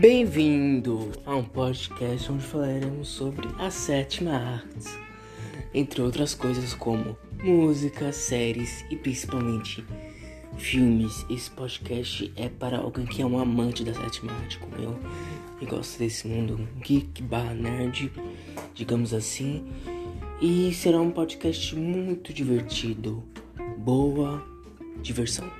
Bem-vindo a um podcast onde falaremos sobre a sétima arte, entre outras coisas como música, séries e principalmente filmes. Esse podcast é para alguém que é um amante da sétima arte, como eu, e gosta desse mundo geek barra nerd, digamos assim. E será um podcast muito divertido. Boa diversão.